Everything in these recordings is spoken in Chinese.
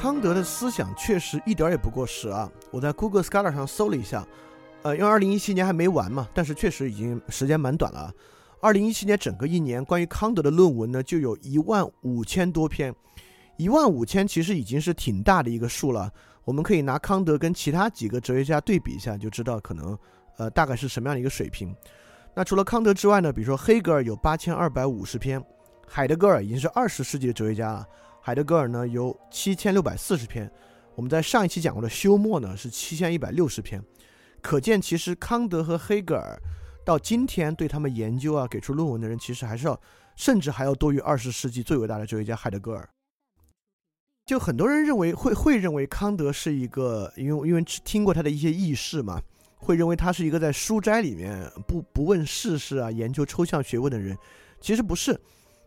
康德的思想确实一点也不过时啊！我在 Google Scholar 上搜了一下，呃，因为二零一七年还没完嘛，但是确实已经时间蛮短了。二零一七年整个一年关于康德的论文呢，就有一万五千多篇，一万五千其实已经是挺大的一个数了。我们可以拿康德跟其他几个哲学家对比一下，就知道可能呃大概是什么样的一个水平。那除了康德之外呢，比如说黑格尔有八千二百五十篇，海德格尔已经是二十世纪的哲学家了。海德格尔呢有七千六百四十篇，我们在上一期讲过的休谟呢是七千一百六十篇，可见其实康德和黑格尔到今天对他们研究啊给出论文的人其实还是要甚至还要多于二十世纪最伟大的哲学家海德格尔。就很多人认为会会认为康德是一个，因为因为听过他的一些轶事嘛，会认为他是一个在书斋里面不不问世事啊研究抽象学问的人，其实不是。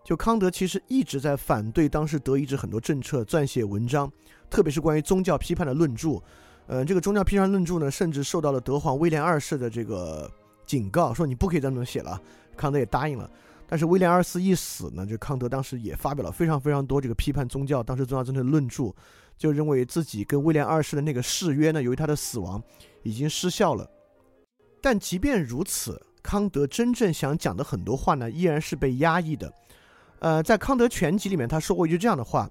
就康德其实一直在反对当时德意志很多政策，撰写文章，特别是关于宗教批判的论著。呃，这个宗教批判论著呢，甚至受到了德皇威廉二世的这个警告，说你不可以这么写了。康德也答应了。但是威廉二世一死呢，就康德当时也发表了非常非常多这个批判宗教当时宗教政策的论著，就认为自己跟威廉二世的那个誓约呢，由于他的死亡已经失效了。但即便如此，康德真正想讲的很多话呢，依然是被压抑的。呃，在康德全集里面，他说过一句这样的话：，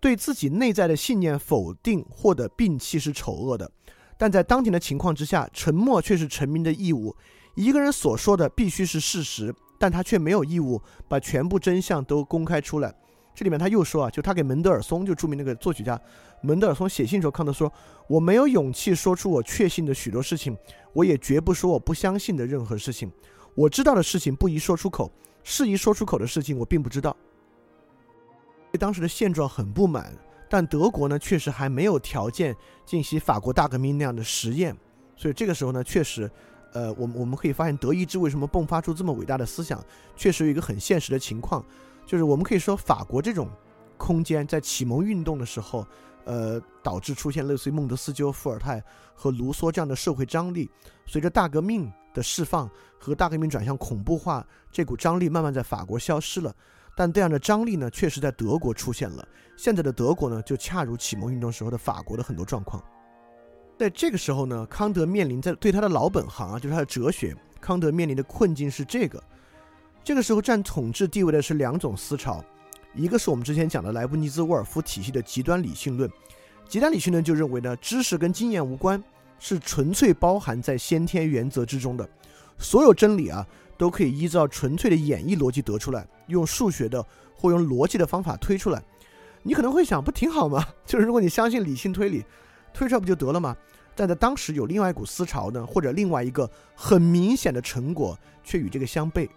对自己内在的信念否定或者摒弃是丑恶的，但在当前的情况之下，沉默却是臣民的义务。一个人所说的必须是事实，但他却没有义务把全部真相都公开出来。这里面他又说啊，就他给门德尔松，就著名那个作曲家门德尔松写信时候，康德说：“我没有勇气说出我确信的许多事情，我也绝不说我不相信的任何事情。我知道的事情不宜说出口。”适宜说出口的事情，我并不知道。对当时的现状很不满，但德国呢，确实还没有条件进行法国大革命那样的实验，所以这个时候呢，确实，呃，我们我们可以发现，德意志为什么迸发出这么伟大的思想，确实有一个很现实的情况，就是我们可以说，法国这种空间在启蒙运动的时候，呃，导致出现类似于孟德斯鸠、伏尔泰和卢梭这样的社会张力，随着大革命。的释放和大革命转向恐怖化这股张力慢慢在法国消失了，但这样的张力呢，确实在德国出现了。现在的德国呢，就恰如启蒙运动时候的法国的很多状况。在这个时候呢，康德面临在对他的老本行啊，就是他的哲学，康德面临的困境是这个。这个时候占统治地位的是两种思潮，一个是我们之前讲的莱布尼兹沃尔夫体系的极端理性论，极端理性论就认为呢，知识跟经验无关。是纯粹包含在先天原则之中的，所有真理啊，都可以依照纯粹的演绎逻辑得出来，用数学的或用逻辑的方法推出来。你可能会想，不挺好吗？就是如果你相信理性推理，推出来不就得了吗？但在当时有另外一股思潮呢，或者另外一个很明显的成果却与这个相悖，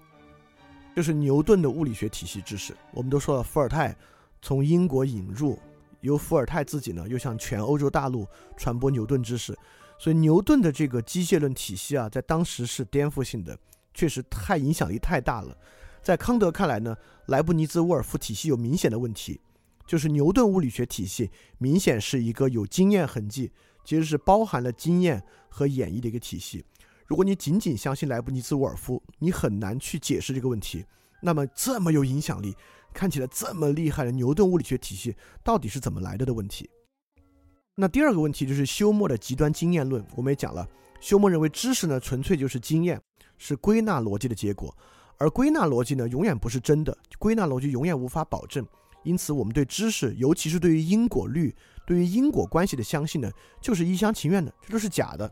就是牛顿的物理学体系知识。我们都说了，伏尔泰从英国引入，由伏尔泰自己呢又向全欧洲大陆传播牛顿知识。所以牛顿的这个机械论体系啊，在当时是颠覆性的，确实太影响力太大了。在康德看来呢，莱布尼兹沃尔夫体系有明显的问题，就是牛顿物理学体系明显是一个有经验痕迹，其实是包含了经验和演绎的一个体系。如果你仅仅相信莱布尼兹沃尔夫，你很难去解释这个问题。那么这么有影响力、看起来这么厉害的牛顿物理学体系，到底是怎么来的的问题？那第二个问题就是休谟的极端经验论。我们也讲了，休谟认为知识呢纯粹就是经验，是归纳逻辑的结果，而归纳逻辑呢永远不是真的，归纳逻辑永远无法保证。因此，我们对知识，尤其是对于因果律、对于因果关系的相信呢，就是一厢情愿的，这都是假的。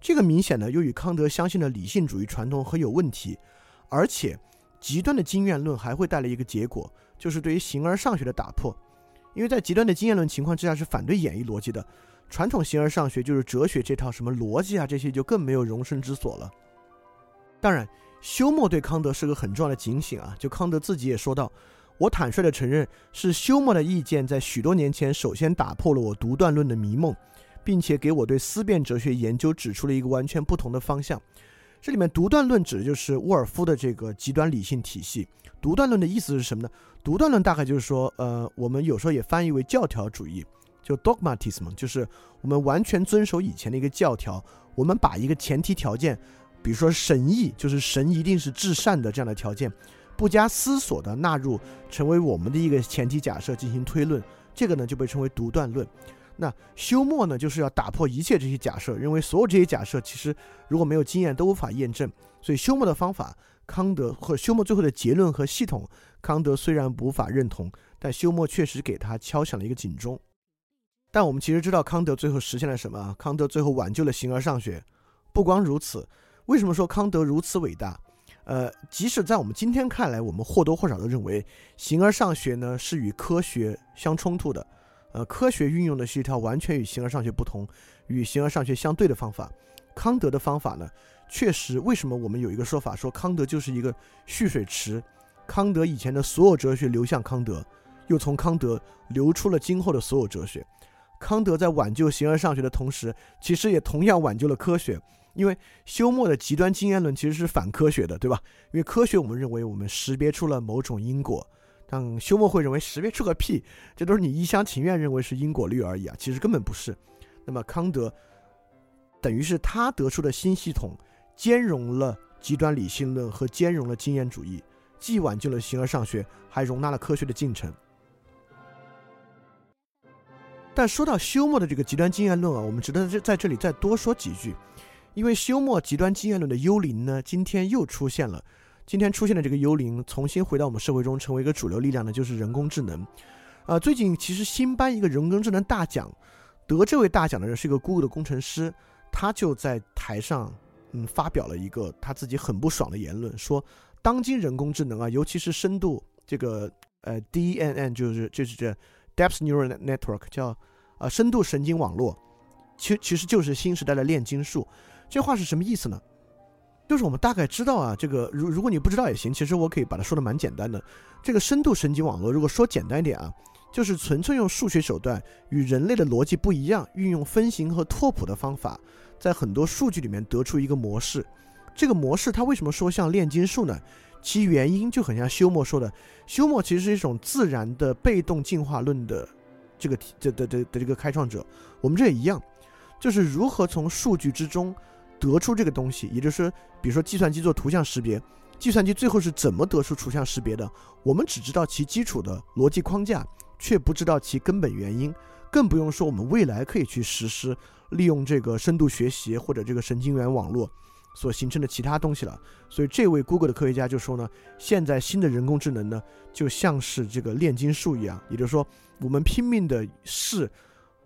这个明显呢又与康德相信的理性主义传统很有问题，而且极端的经验论还会带来一个结果，就是对于形而上学的打破。因为在极端的经验论情况之下是反对演绎逻辑的，传统形而上学就是哲学这套什么逻辑啊这些就更没有容身之所了。当然，休谟对康德是个很重要的警醒啊，就康德自己也说到，我坦率的承认是休谟的意见在许多年前首先打破了我独断论的迷梦，并且给我对思辨哲学研究指出了一个完全不同的方向。这里面独断论指的就是沃尔夫的这个极端理性体系。独断论的意思是什么呢？独断论大概就是说，呃，我们有时候也翻译为教条主义，就 dogmatism，就是我们完全遵守以前的一个教条，我们把一个前提条件，比如说神意，就是神一定是至善的这样的条件，不加思索的纳入成为我们的一个前提假设进行推论，这个呢就被称为独断论。那休谟呢，就是要打破一切这些假设，认为所有这些假设其实如果没有经验都无法验证。所以休谟的方法，康德或休谟最后的结论和系统，康德虽然无法认同，但休谟确实给他敲响了一个警钟。但我们其实知道康德最后实现了什么？康德最后挽救了形而上学。不光如此，为什么说康德如此伟大？呃，即使在我们今天看来，我们或多或少都认为形而上学呢是与科学相冲突的。呃，科学运用的是一条完全与形而上学不同、与形而上学相对的方法。康德的方法呢，确实，为什么我们有一个说法说康德就是一个蓄水池？康德以前的所有哲学流向康德，又从康德流出了今后的所有哲学。康德在挽救形而上学的同时，其实也同样挽救了科学。因为休谟的极端经验论其实是反科学的，对吧？因为科学我们认为我们识别出了某种因果，但休谟会认为识别出个屁，这都是你一厢情愿认为是因果律而已啊，其实根本不是。那么康德等于是他得出的新系统，兼容了极端理性论和兼容了经验主义，既挽救了形而上学，还容纳了科学的进程。但说到休谟的这个极端经验论啊，我们值得在在这里再多说几句，因为休谟极端经验论的幽灵呢，今天又出现了。今天出现的这个幽灵，重新回到我们社会中，成为一个主流力量呢，就是人工智能。啊，最近其实新颁一个人工智能大奖，得这位大奖的人是一个 Google 的工程师，他就在台上，嗯，发表了一个他自己很不爽的言论，说当今人工智能啊，尤其是深度这个呃 DNN，就是就是这。Depth neural network 叫啊深度神经网络，其其实就是新时代的炼金术。这话是什么意思呢？就是我们大概知道啊，这个如如果你不知道也行，其实我可以把它说的蛮简单的。这个深度神经网络，如果说简单一点啊，就是纯粹用数学手段与人类的逻辑不一样，运用分形和拓扑的方法，在很多数据里面得出一个模式。这个模式它为什么说像炼金术呢？其原因就很像休谟说的，休谟其实是一种自然的被动进化论的这个这的的的这个开创者。我们这也一样，就是如何从数据之中得出这个东西，也就是说，比如说计算机做图像识别，计算机最后是怎么得出图像识别的？我们只知道其基础的逻辑框架，却不知道其根本原因，更不用说我们未来可以去实施利用这个深度学习或者这个神经元网络。所形成的其他东西了，所以这位 Google 的科学家就说呢，现在新的人工智能呢，就像是这个炼金术一样，也就是说，我们拼命的试，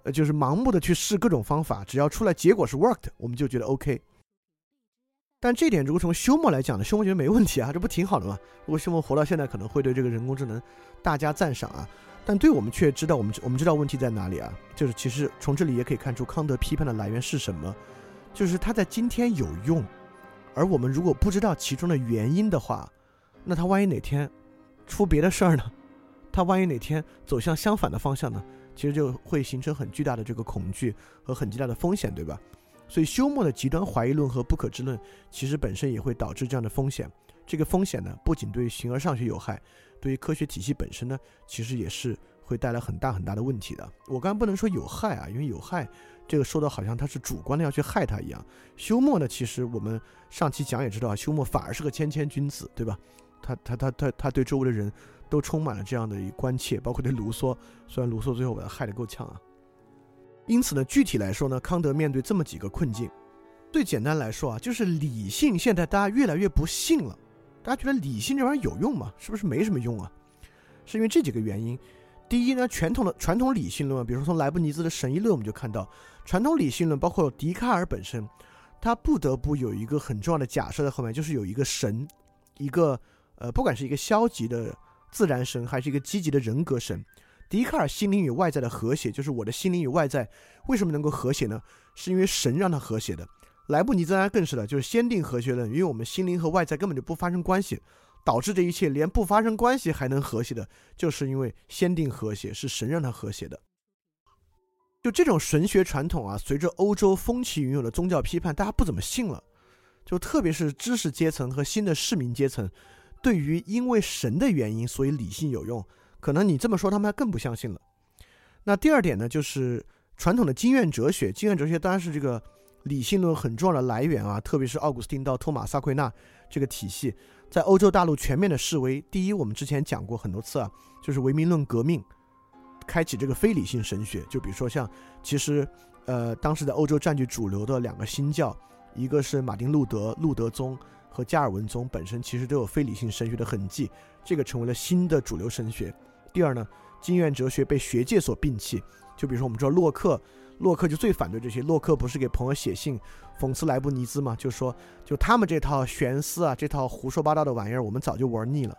呃，就是盲目的去试各种方法，只要出来结果是 worked，我们就觉得 OK。但这点如果从休谟来讲呢，休谟觉得没问题啊，这不挺好的吗？如果休谟活到现在，可能会对这个人工智能大加赞赏啊。但对我们却知道，我们我们知道问题在哪里啊？就是其实从这里也可以看出康德批判的来源是什么，就是他在今天有用。而我们如果不知道其中的原因的话，那他万一哪天出别的事儿呢？他万一哪天走向相反的方向呢？其实就会形成很巨大的这个恐惧和很巨大的风险，对吧？所以休谟的极端怀疑论和不可知论，其实本身也会导致这样的风险。这个风险呢，不仅对形而上学有害，对于科学体系本身呢，其实也是会带来很大很大的问题的。我刚刚不能说有害啊，因为有害。这个说的好像他是主观的要去害他一样。休谟呢，其实我们上期讲也知道，休谟反而是个谦谦君子，对吧？他他他他他对周围的人都充满了这样的一关切，包括对卢梭，虽然卢梭最后把他害得够呛啊。因此呢，具体来说呢，康德面对这么几个困境，最简单来说啊，就是理性现在大家越来越不信了，大家觉得理性这玩意儿有用吗？是不是没什么用啊？是因为这几个原因。第一呢，传统的传统理性论，比如说从莱布尼兹的神议论，我们就看到，传统理性论包括笛卡尔本身，他不得不有一个很重要的假设在后面，就是有一个神，一个呃，不管是一个消极的自然神，还是一个积极的人格神。笛卡尔心灵与外在的和谐，就是我的心灵与外在为什么能够和谐呢？是因为神让它和谐的。莱布尼兹然更是的，就是先定和谐论，因为我们心灵和外在根本就不发生关系。导致这一切连不发生关系还能和谐的，就是因为先定和谐是神让它和谐的。就这种神学传统啊，随着欧洲风起云涌的宗教批判，大家不怎么信了。就特别是知识阶层和新的市民阶层，对于因为神的原因所以理性有用，可能你这么说他们还更不相信了。那第二点呢，就是传统的经验哲学，经验哲学当然是这个理性论很重要的来源啊，特别是奥古斯丁到托马萨奎纳。这个体系，在欧洲大陆全面的示威。第一，我们之前讲过很多次啊，就是唯名论革命，开启这个非理性神学。就比如说像，其实，呃，当时在欧洲占据主流的两个新教，一个是马丁路德路德宗和加尔文宗，本身其实都有非理性神学的痕迹，这个成为了新的主流神学。第二呢，经验哲学被学界所摒弃。就比如说我们知道洛克，洛克就最反对这些。洛克不是给朋友写信讽刺莱布尼兹吗？就说就他们这套玄思啊，这套胡说八道的玩意儿，我们早就玩腻了。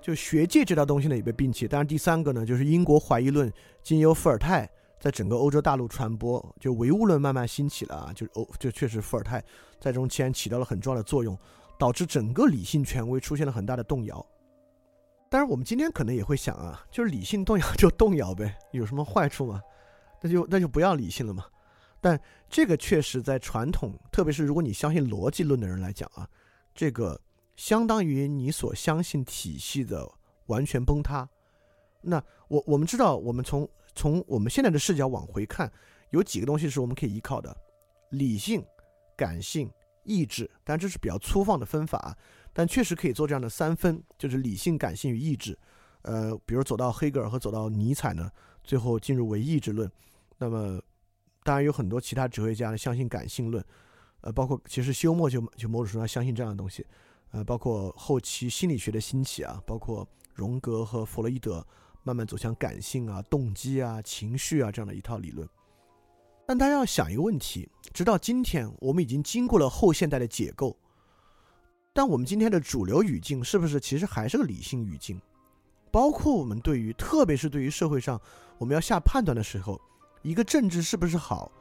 就学界这套东西呢也被摒弃。当然第三个呢，就是英国怀疑论经由伏尔泰在整个欧洲大陆传播，就唯物论慢慢兴起了啊。就欧就确实伏尔泰在中间起到了很重要的作用，导致整个理性权威出现了很大的动摇。但是我们今天可能也会想啊，就是理性动摇就动摇呗，有什么坏处吗？那就那就不要理性了嘛。但这个确实在传统，特别是如果你相信逻辑论的人来讲啊，这个相当于你所相信体系的完全崩塌。那我我们知道，我们从从我们现在的视角往回看，有几个东西是我们可以依靠的：理性、感性、意志。但这是比较粗放的分法。但确实可以做这样的三分，就是理性、感性与意志。呃，比如走到黑格尔和走到尼采呢，最后进入唯意志论。那么，当然有很多其他哲学家呢相信感性论，呃，包括其实休谟就就某种程度上相信这样的东西。呃，包括后期心理学的兴起啊，包括荣格和弗洛伊德慢慢走向感性啊、动机啊、情绪啊这样的一套理论。但大家要想一个问题：直到今天，我们已经经过了后现代的解构。但我们今天的主流语境是不是其实还是个理性语境？包括我们对于，特别是对于社会上我们要下判断的时候，一个政治是不是好，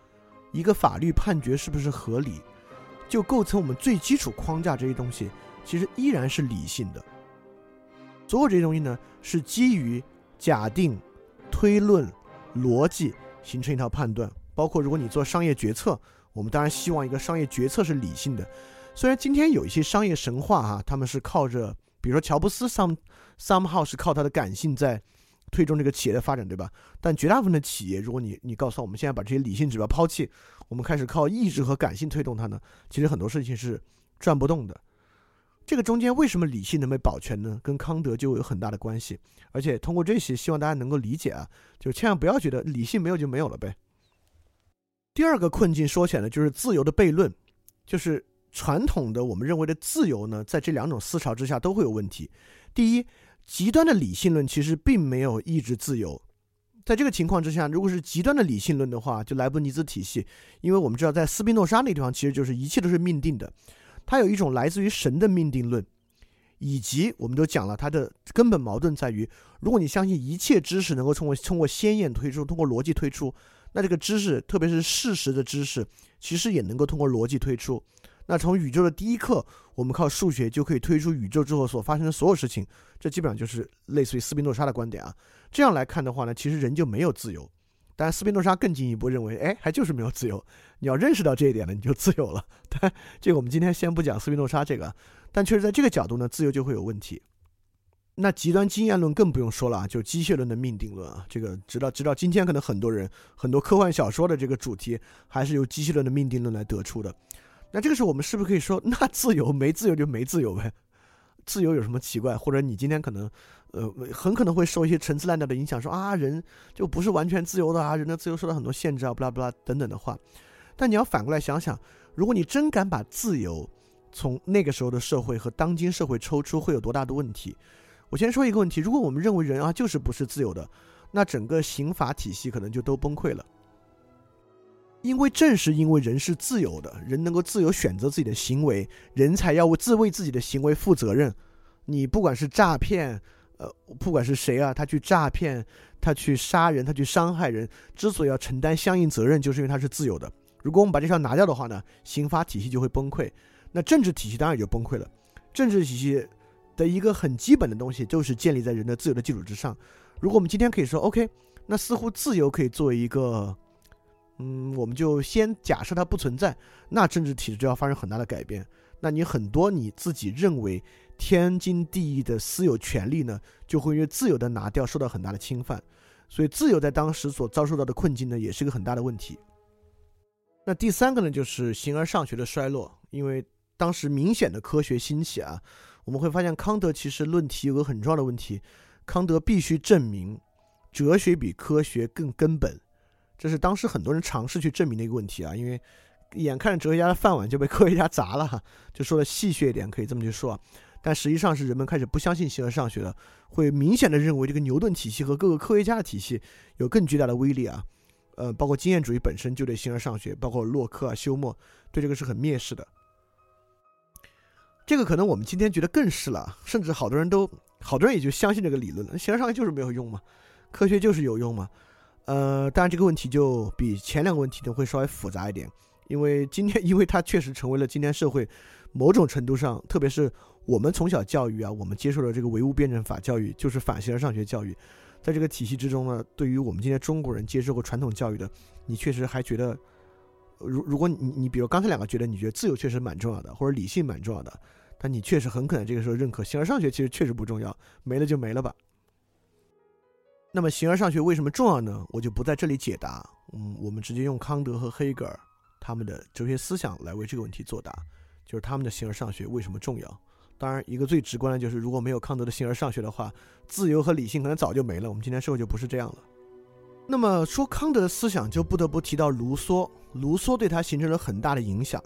一个法律判决是不是合理，就构成我们最基础框架这些东西，其实依然是理性的。所有这些东西呢，是基于假定、推论、逻辑形成一套判断。包括如果你做商业决策，我们当然希望一个商业决策是理性的。虽然今天有一些商业神话哈，他们是靠着，比如说乔布斯 some somehow 是靠他的感性在推动这个企业的发展，对吧？但绝大部分的企业，如果你你告诉我们现在把这些理性指标抛弃，我们开始靠意志和感性推动它呢，其实很多事情是转不动的。这个中间为什么理性能被保全呢？跟康德就有很大的关系。而且通过这些，希望大家能够理解啊，就千万不要觉得理性没有就没有了呗。第二个困境说起来呢，就是自由的悖论，就是。传统的我们认为的自由呢，在这两种思潮之下都会有问题。第一，极端的理性论其实并没有抑制自由。在这个情况之下，如果是极端的理性论的话，就莱布尼兹体系，因为我们知道在斯宾诺莎那地方，其实就是一切都是命定的。它有一种来自于神的命定论，以及我们都讲了，它的根本矛盾在于，如果你相信一切知识能够通过通过先验推出，通过逻辑推出，那这个知识，特别是事实的知识，其实也能够通过逻辑推出。那从宇宙的第一刻，我们靠数学就可以推出宇宙之后所发生的所有事情，这基本上就是类似于斯宾诺莎的观点啊。这样来看的话呢，其实人就没有自由。但斯宾诺莎更进一步认为，哎，还就是没有自由。你要认识到这一点了，你就自由了。但这个我们今天先不讲斯宾诺莎这个，但确实在这个角度呢，自由就会有问题。那极端经验论更不用说了啊，就机械论的命定论啊，这个直到直到今天，可能很多人很多科幻小说的这个主题还是由机械论的命定论来得出的。那这个时候，我们是不是可以说，那自由没自由就没自由呗？自由有什么奇怪？或者你今天可能，呃，很可能会受一些陈词滥调的影响，说啊，人就不是完全自由的啊，人的自由受到很多限制啊，不拉不拉等等的话。但你要反过来想想，如果你真敢把自由从那个时候的社会和当今社会抽出，会有多大的问题？我先说一个问题：如果我们认为人啊就是不是自由的，那整个刑法体系可能就都崩溃了。因为正是因为人是自由的，人能够自由选择自己的行为，人才要为自为自己的行为负责任。你不管是诈骗，呃，不管是谁啊，他去诈骗，他去杀人，他去伤害人，之所以要承担相应责任，就是因为他是自由的。如果我们把这条拿掉的话呢，刑法体系就会崩溃，那政治体系当然也就崩溃了。政治体系的一个很基本的东西，就是建立在人的自由的基础之上。如果我们今天可以说，OK，那似乎自由可以作为一个。嗯，我们就先假设它不存在，那政治体制就要发生很大的改变。那你很多你自己认为天经地义的私有权利呢，就会因为自由的拿掉受到很大的侵犯。所以自由在当时所遭受到的困境呢，也是个很大的问题。那第三个呢，就是形而上学的衰落，因为当时明显的科学兴起啊，我们会发现康德其实论题有个很重要的问题，康德必须证明哲学比科学更根本，这是当时很多人尝试去证明的一个问题啊，因为眼看着哲学家的饭碗就被科学家砸了，就说的戏谑一点可以这么去说，但实际上是人们开始不相信形而上学了，会明显的认为这个牛顿体系和各个科学家的体系有更巨大的威力啊。呃，包括经验主义本身就对形而上学，包括洛克啊、休谟，对这个是很蔑视的。这个可能我们今天觉得更是了，甚至好多人都，好多人也就相信这个理论了。形而上学就是没有用嘛，科学就是有用嘛。呃，当然这个问题就比前两个问题都会稍微复杂一点，因为今天，因为它确实成为了今天社会某种程度上，特别是我们从小教育啊，我们接受的这个唯物辩证法教育，就是反形而上学教育。在这个体系之中呢，对于我们今天中国人接受过传统教育的，你确实还觉得，如如果你你比如刚才两个觉得你觉得自由确实蛮重要的，或者理性蛮重要的，但你确实很可能这个时候认可形而上学其实确实不重要，没了就没了吧。那么形而上学为什么重要呢？我就不在这里解答，嗯，我们直接用康德和黑格尔他们的哲学思想来为这个问题作答，就是他们的形而上学为什么重要。当然，一个最直观的就是，如果没有康德的形而上学的话，自由和理性可能早就没了。我们今天社会就不是这样了。那么说康德的思想，就不得不提到卢梭。卢梭对他形成了很大的影响。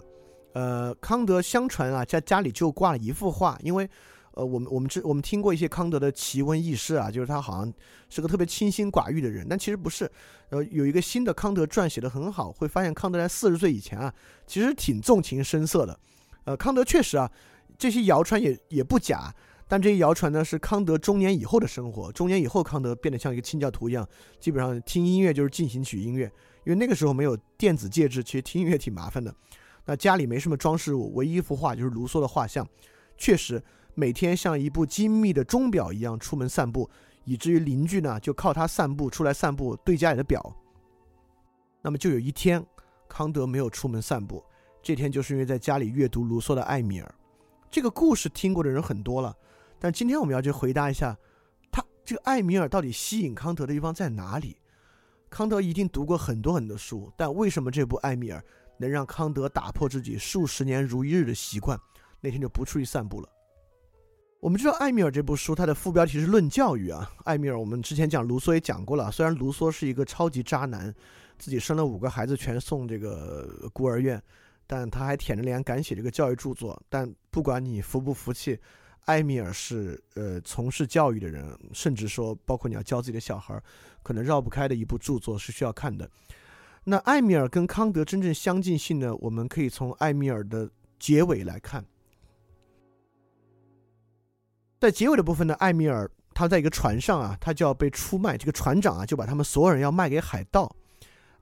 呃，康德相传啊，在家里就挂了一幅画，因为，呃，我们我们知我们听过一些康德的奇闻异事啊，就是他好像是个特别清心寡欲的人，但其实不是。呃，有一个新的康德传写的很好，会发现康德在四十岁以前啊，其实挺纵情声色的。呃，康德确实啊。这些谣传也也不假，但这些谣传呢是康德中年以后的生活。中年以后，康德变得像一个清教徒一样，基本上听音乐就是进行曲音乐，因为那个时候没有电子介质，其实听音乐挺麻烦的。那家里没什么装饰物，唯一一幅画就是卢梭的画像。确实，每天像一部精密的钟表一样出门散步，以至于邻居呢就靠他散步出来散步对家里的表。那么就有一天，康德没有出门散步，这天就是因为在家里阅读卢梭的《艾米尔》。这个故事听过的人很多了，但今天我们要去回答一下，他这个艾米尔到底吸引康德的地方在哪里？康德一定读过很多很多书，但为什么这部《艾米尔》能让康德打破自己数十年如一日的习惯，那天就不出去散步了？我们知道《艾米尔》这部书，它的副标题是“论教育”啊。艾米尔，我们之前讲卢梭也讲过了，虽然卢梭是一个超级渣男，自己生了五个孩子全送这个孤儿院。但他还舔着脸敢写这个教育著作。但不管你服不服气，埃米尔是呃从事教育的人，甚至说包括你要教自己的小孩，可能绕不开的一部著作是需要看的。那埃米尔跟康德真正相近性呢？我们可以从埃米尔的结尾来看。在结尾的部分呢，埃米尔他在一个船上啊，他就要被出卖，这个船长啊就把他们所有人要卖给海盗。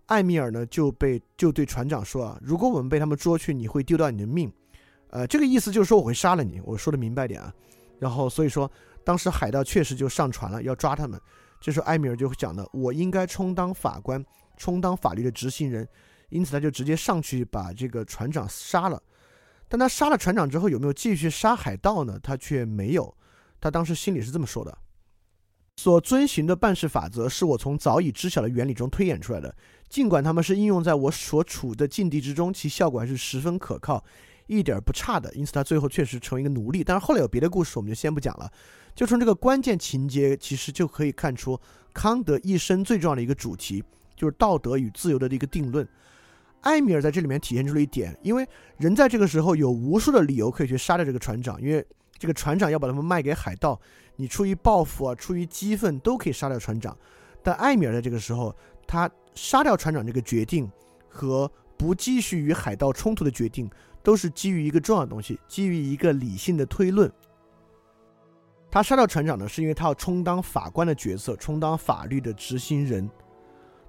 艾米尔呢就被就对船长说啊，如果我们被他们捉去，你会丢掉你的命，呃，这个意思就是说我会杀了你。我说的明白点啊。然后所以说，当时海盗确实就上船了，要抓他们。这时候艾米尔就会讲了，我应该充当法官，充当法律的执行人，因此他就直接上去把这个船长杀了。但他杀了船长之后，有没有继续杀海盗呢？他却没有。他当时心里是这么说的：所遵循的办事法则是我从早已知晓的原理中推演出来的。尽管他们是应用在我所处的境地之中，其效果还是十分可靠，一点不差的。因此，他最后确实成为一个奴隶。但是后来有别的故事，我们就先不讲了。就从这个关键情节，其实就可以看出康德一生最重要的一个主题，就是道德与自由的一个定论。埃米尔在这里面体现出了一点，因为人在这个时候有无数的理由可以去杀掉这个船长，因为这个船长要把他们卖给海盗，你出于报复啊，出于激愤都可以杀掉船长。但埃米尔在这个时候，他。杀掉船长这个决定和不继续与海盗冲突的决定，都是基于一个重要的东西，基于一个理性的推论。他杀掉船长呢，是因为他要充当法官的角色，充当法律的执行人。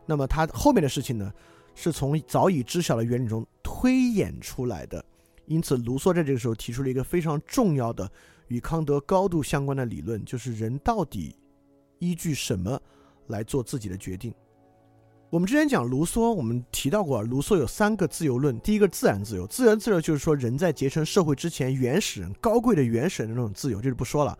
那么他后面的事情呢，是从早已知晓的原理中推演出来的。因此，卢梭在这个时候提出了一个非常重要的与康德高度相关的理论，就是人到底依据什么来做自己的决定。我们之前讲卢梭，我们提到过，卢梭有三个自由论。第一个自然自由，自然自由就是说人在结成社会之前，原始人高贵的原始人的那种自由，这就不说了。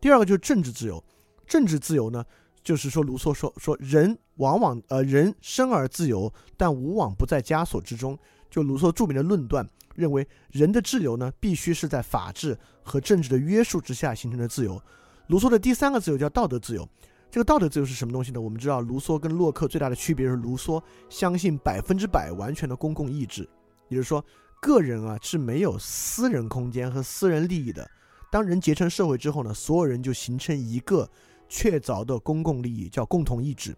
第二个就是政治自由，政治自由呢，就是说卢梭说说人往往呃人生而自由，但无往不在枷锁之中。就卢梭著名的论断，认为人的自由呢，必须是在法治和政治的约束之下形成的自由。卢梭的第三个自由叫道德自由。这个道德自由是什么东西呢？我们知道，卢梭跟洛克最大的区别是，卢梭相信百分之百完全的公共意志，也就是说，个人啊是没有私人空间和私人利益的。当人结成社会之后呢，所有人就形成一个确凿的公共利益，叫共同意志。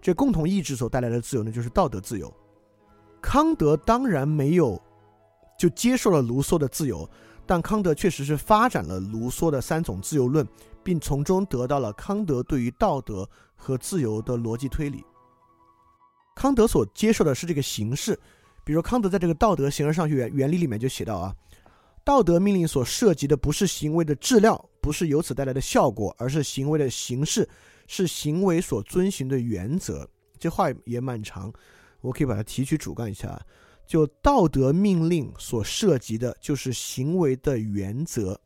这共同意志所带来的自由呢，就是道德自由。康德当然没有就接受了卢梭的自由，但康德确实是发展了卢梭的三种自由论，并从中得到了康德对于道德和自由的逻辑推理。康德所接受的是这个形式，比如康德在这个道德形而上学原原理里面就写到啊。道德命令所涉及的不是行为的质量，不是由此带来的效果，而是行为的形式，是行为所遵循的原则。这话也蛮长，我可以把它提取主干一下。就道德命令所涉及的，就是行为的原则。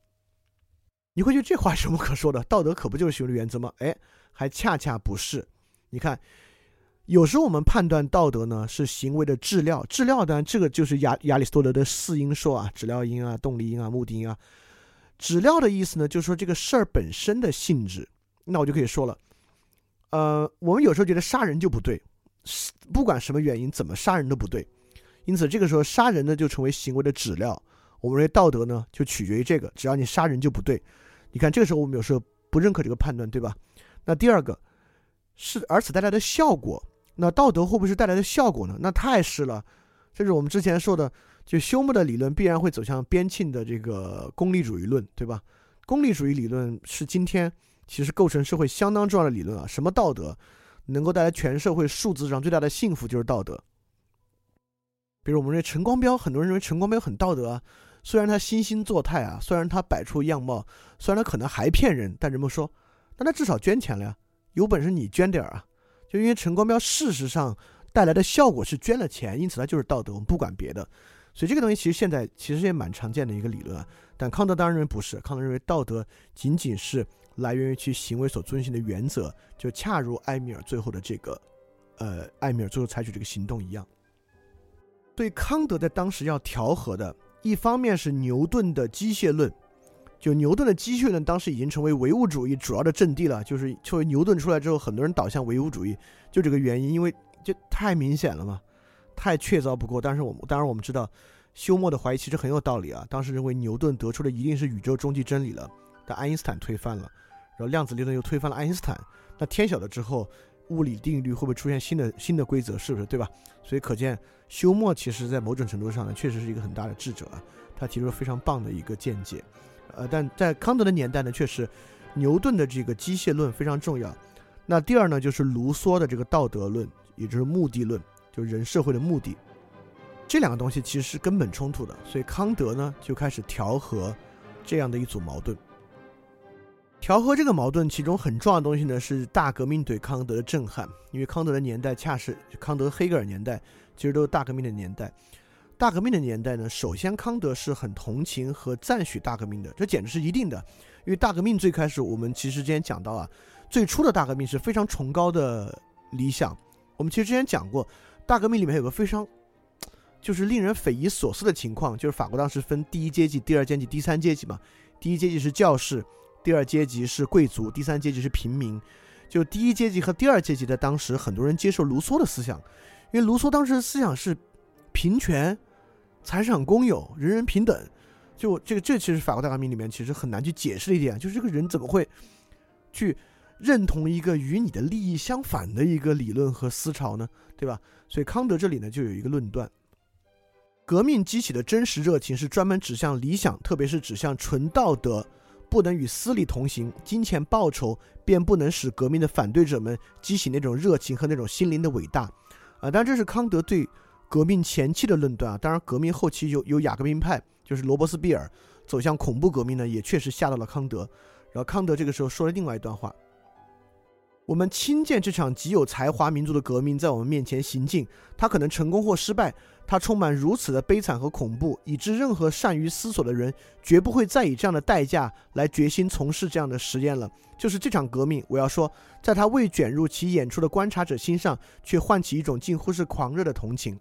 你会觉得这话有什么可说的？道德可不就是行为原则吗？哎，还恰恰不是。你看。有时候我们判断道德呢是行为的质料，质料呢这个就是亚亚里士多德的四因说啊，质料因啊、动力因啊、目的因啊。质料的意思呢，就是说这个事儿本身的性质。那我就可以说了，呃，我们有时候觉得杀人就不对，不管什么原因，怎么杀人都不对。因此这个时候杀人呢就成为行为的质料。我们认为道德呢就取决于这个，只要你杀人就不对。你看这个时候我们有时候不认可这个判断，对吧？那第二个是而此带来的效果。那道德会不会是带来的效果呢？那太是了，这是我们之前说的，就休谟的理论必然会走向边沁的这个功利主义论，对吧？功利主义理论是今天其实构成社会相当重要的理论啊。什么道德能够带来全社会数字上最大的幸福，就是道德。比如我们认为陈光标，很多人认为陈光标很道德啊，虽然他惺惺作态啊，虽然他摆出样貌，虽然他可能还骗人，但人们说，那他至少捐钱了呀，有本事你捐点儿啊。就因为陈光标事实上带来的效果是捐了钱，因此他就是道德。我们不管别的，所以这个东西其实现在其实也蛮常见的一个理论啊。但康德当然认为不是，康德认为道德仅仅是来源于其行为所遵循的原则，就恰如埃米尔最后的这个，呃，埃米尔最后采取这个行动一样。对康德在当时要调和的，一方面是牛顿的机械论。就牛顿的机械论当时已经成为唯物主义主要的阵地了。就是作为牛顿出来之后，很多人导向唯物主义，就这个原因，因为就太明显了嘛，太确凿不过。但是我们当然我们知道，休谟的怀疑其实很有道理啊。当时认为牛顿得出的一定是宇宙终极真理了，但爱因斯坦推翻了，然后量子理论又推翻了爱因斯坦。那天晓得之后，物理定律会不会出现新的新的规则？是不是对吧？所以可见休谟其实在某种程度上呢，确实是一个很大的智者啊。他提出了非常棒的一个见解。呃，但在康德的年代呢，确实，牛顿的这个机械论非常重要。那第二呢，就是卢梭的这个道德论，也就是目的论，就是人社会的目的。这两个东西其实是根本冲突的，所以康德呢就开始调和这样的一组矛盾。调和这个矛盾，其中很重要的东西呢是大革命对康德的震撼，因为康德的年代恰是康德、黑格尔年代，其实都是大革命的年代。大革命的年代呢，首先康德是很同情和赞许大革命的，这简直是一定的。因为大革命最开始，我们其实之前讲到啊，最初的大革命是非常崇高的理想。我们其实之前讲过，大革命里面有个非常就是令人匪夷所思的情况，就是法国当时分第一阶级、第二阶级、第三阶级嘛。第一阶级是教士，第二阶级是贵族，第三阶级是平民。就第一阶级和第二阶级的当时很多人接受卢梭的思想，因为卢梭当时的思想是平权。财产公有，人人平等，就这个，这其实法国大革命里面其实很难去解释的一点，就是这个人怎么会去认同一个与你的利益相反的一个理论和思潮呢？对吧？所以康德这里呢就有一个论断：革命激起的真实热情是专门指向理想，特别是指向纯道德，不能与私利同行，金钱报酬便不能使革命的反对者们激起那种热情和那种心灵的伟大。啊，当然这是康德对。革命前期的论断啊，当然革命后期有有雅各宾派，就是罗伯斯庇尔走向恐怖革命呢，也确实吓到了康德。然后康德这个时候说了另外一段话：我们亲见这场极有才华民族的革命在我们面前行进，它可能成功或失败，它充满如此的悲惨和恐怖，以致任何善于思索的人绝不会再以这样的代价来决心从事这样的实验了。就是这场革命，我要说，在他未卷入其演出的观察者心上，却唤起一种近乎是狂热的同情。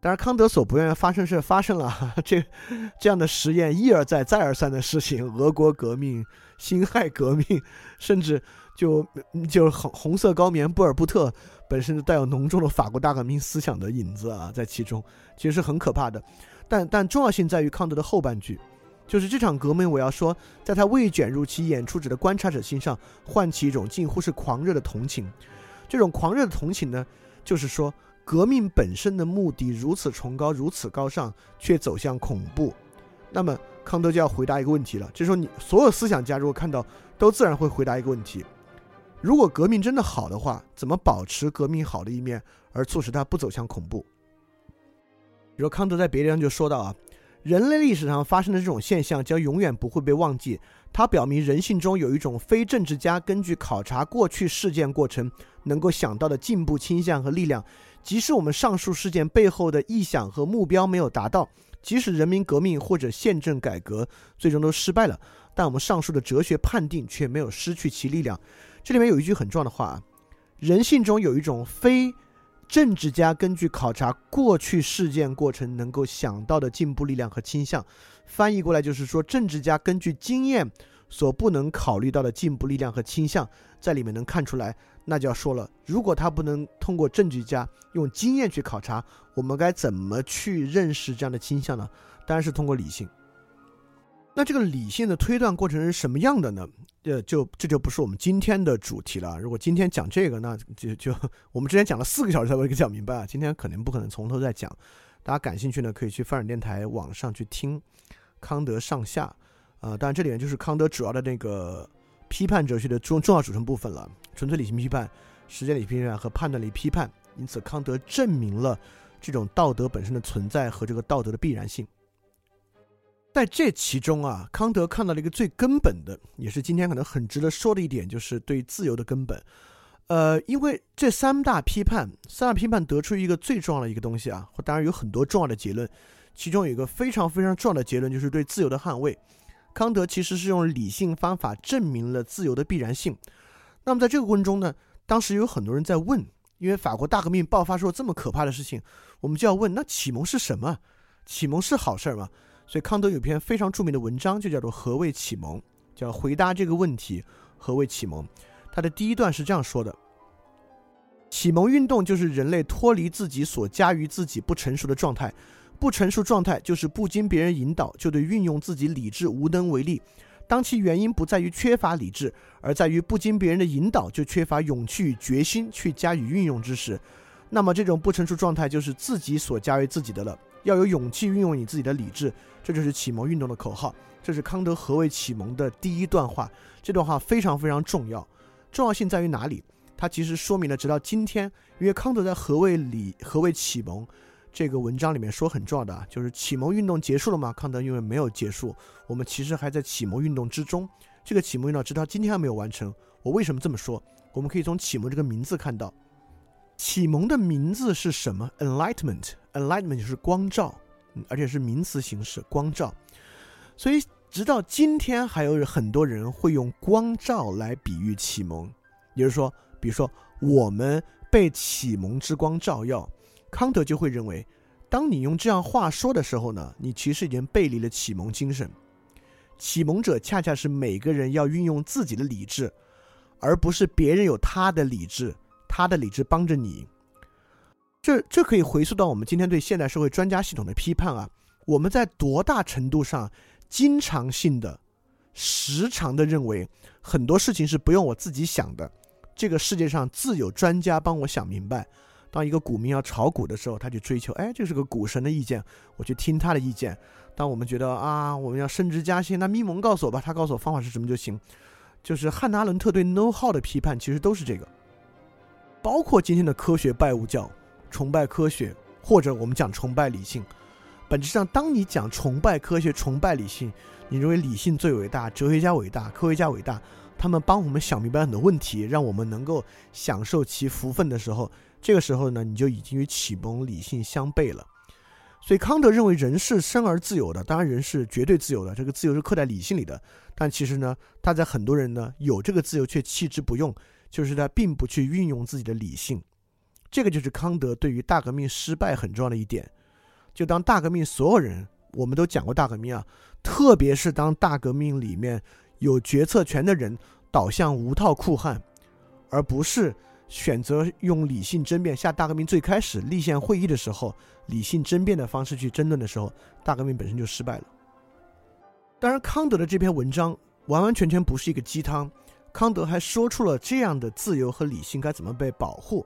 当然，康德所不愿意发生事发生了，这这样的实验一而再、再而三的事情，俄国革命、辛亥革命，甚至就就是红红色高棉布尔布特本身带有浓重的法国大革命思想的影子啊，在其中其实是很可怕的。但但重要性在于康德的后半句，就是这场革命，我要说，在他未卷入其演出者的观察者心上，唤起一种近乎是狂热的同情。这种狂热的同情呢，就是说。革命本身的目的如此崇高，如此高尚，却走向恐怖，那么康德就要回答一个问题了，就是说，你所有思想家如果看到，都自然会回答一个问题：如果革命真的好的话，怎么保持革命好的一面，而促使它不走向恐怖？比如康德在别地方就说到啊，人类历史上发生的这种现象将永远不会被忘记，它表明人性中有一种非政治家根据考察过去事件过程能够想到的进步倾向和力量。即使我们上述事件背后的意向和目标没有达到，即使人民革命或者宪政改革最终都失败了，但我们上述的哲学判定却没有失去其力量。这里面有一句很重要的话啊，人性中有一种非政治家根据考察过去事件过程能够想到的进步力量和倾向，翻译过来就是说，政治家根据经验所不能考虑到的进步力量和倾向，在里面能看出来。那就要说了，如果他不能通过证据家用经验去考察，我们该怎么去认识这样的倾向呢？当然是通过理性。那这个理性的推断过程是什么样的呢？呃，就这就不是我们今天的主题了。如果今天讲这个，那就就我们之前讲了四个小时才会讲明白啊。今天肯定不可能从头再讲。大家感兴趣呢，可以去发展电台网上去听康德上下。呃，当然这里面就是康德主要的那个。批判哲学的重重要组成部分了，纯粹理性批判、实践理性批判和判断力批判。因此，康德证明了这种道德本身的存在和这个道德的必然性。在这其中啊，康德看到了一个最根本的，也是今天可能很值得说的一点，就是对自由的根本。呃，因为这三大批判，三大批判得出一个最重要的一个东西啊，当然有很多重要的结论，其中有一个非常非常重要的结论，就是对自由的捍卫。康德其实是用理性方法证明了自由的必然性。那么在这个过程中呢，当时有很多人在问，因为法国大革命爆发出了这么可怕的事情，我们就要问：那启蒙是什么？启蒙是好事儿吗？所以康德有篇非常著名的文章，就叫做《何谓启蒙》，叫回答这个问题：何谓启蒙？他的第一段是这样说的：启蒙运动就是人类脱离自己所加于自己不成熟的状态。不成熟状态就是不经别人引导就对运用自己理智无能为力。当其原因不在于缺乏理智，而在于不经别人的引导就缺乏勇气与决心去加以运用之时，那么这种不成熟状态就是自己所加于自己的了。要有勇气运用你自己的理智，这就是启蒙运动的口号。这是康德何为启蒙的第一段话。这段话非常非常重要，重要性在于哪里？它其实说明了直到今天，因为康德在何为理何为启蒙。这个文章里面说很重要的啊，就是启蒙运动结束了吗？康德认为没有结束，我们其实还在启蒙运动之中。这个启蒙运动直到今天还没有完成。我为什么这么说？我们可以从启蒙这个名字看到，启蒙的名字是什么？Enlightenment，Enlightenment 就是光照，而且是名词形式，光照。所以直到今天，还有很多人会用光照来比喻启蒙，也就是说，比如说我们被启蒙之光照耀。康德就会认为，当你用这样话说的时候呢，你其实已经背离了启蒙精神。启蒙者恰恰是每个人要运用自己的理智，而不是别人有他的理智，他的理智帮着你。这这可以回溯到我们今天对现代社会专家系统的批判啊。我们在多大程度上经常性的、时常的认为很多事情是不用我自己想的，这个世界上自有专家帮我想明白。当一个股民要炒股的时候，他去追求，哎，这是个股神的意见，我去听他的意见。当我们觉得啊，我们要升职加薪，那咪蒙告诉我吧，他告诉我方法是什么就行。就是汉娜·伦特对 know how 的批判，其实都是这个，包括今天的科学拜物教，崇拜科学，或者我们讲崇拜理性。本质上，当你讲崇拜科学、崇拜理性，你认为理性最伟大，哲学家伟大，科学家伟大，他们帮我们想明白很多问题，让我们能够享受其福分的时候。这个时候呢，你就已经与启蒙理性相悖了。所以康德认为人是生而自由的，当然人是绝对自由的，这个自由是刻在理性里的。但其实呢，他在很多人呢有这个自由却弃之不用，就是他并不去运用自己的理性。这个就是康德对于大革命失败很重要的一点。就当大革命所有人，我们都讲过大革命啊，特别是当大革命里面有决策权的人倒向无套酷汉，而不是选择用理性争辩。下大革命最开始立宪会议的时候，理性争辩的方式去争论的时候，大革命本身就失败了。当然，康德的这篇文章完完全全不是一个鸡汤。康德还说出了这样的自由和理性该怎么被保护。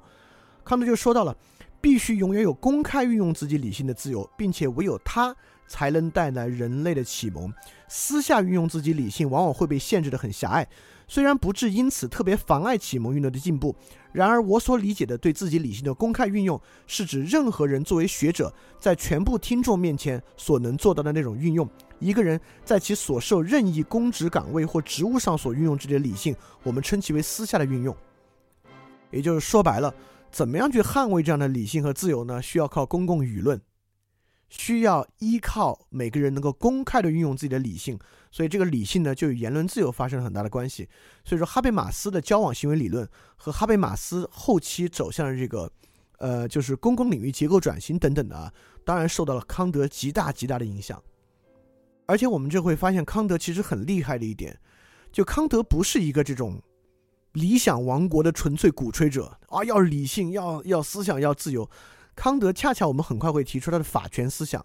康德就说到了，必须永远有公开运用自己理性的自由，并且唯有他才能带来人类的启蒙。私下运用自己理性，往往会被限制的很狭隘。虽然不至因此特别妨碍启蒙运动的进步，然而我所理解的对自己理性的公开运用，是指任何人作为学者在全部听众面前所能做到的那种运用。一个人在其所受任意公职岗位或职务上所运用这些理性，我们称其为私下的运用。也就是说白了，怎么样去捍卫这样的理性和自由呢？需要靠公共舆论。需要依靠每个人能够公开的运用自己的理性，所以这个理性呢，就与言论自由发生了很大的关系。所以说，哈贝马斯的交往行为理论和哈贝马斯后期走向的这个，呃，就是公共领域结构转型等等的啊，当然受到了康德极大极大的影响。而且我们就会发现，康德其实很厉害的一点，就康德不是一个这种理想王国的纯粹鼓吹者啊，要理性，要要思想，要自由。康德恰恰，我们很快会提出他的法权思想。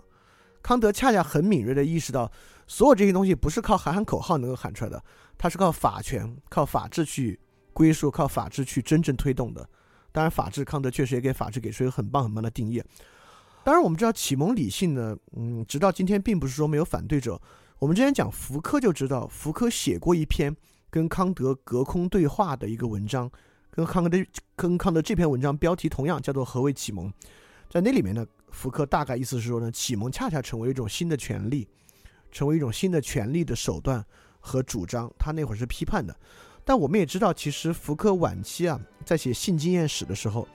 康德恰恰很敏锐地意识到，所有这些东西不是靠喊喊口号能够喊出来的，它是靠法权、靠法治去归属、靠法治去真正推动的。当然，法治，康德确实也给法治给出一个很棒很棒的定义。当然，我们知道启蒙理性呢，嗯，直到今天并不是说没有反对者。我们之前讲福柯就知道，福柯写过一篇跟康德隔空对话的一个文章。跟康德跟康德这篇文章标题同样，叫做“何为启蒙”。在那里面呢，福柯大概意思是说呢，启蒙恰恰成为一种新的权利，成为一种新的权利的手段和主张。他那会儿是批判的，但我们也知道，其实福柯晚期啊，在写性经验史的时候，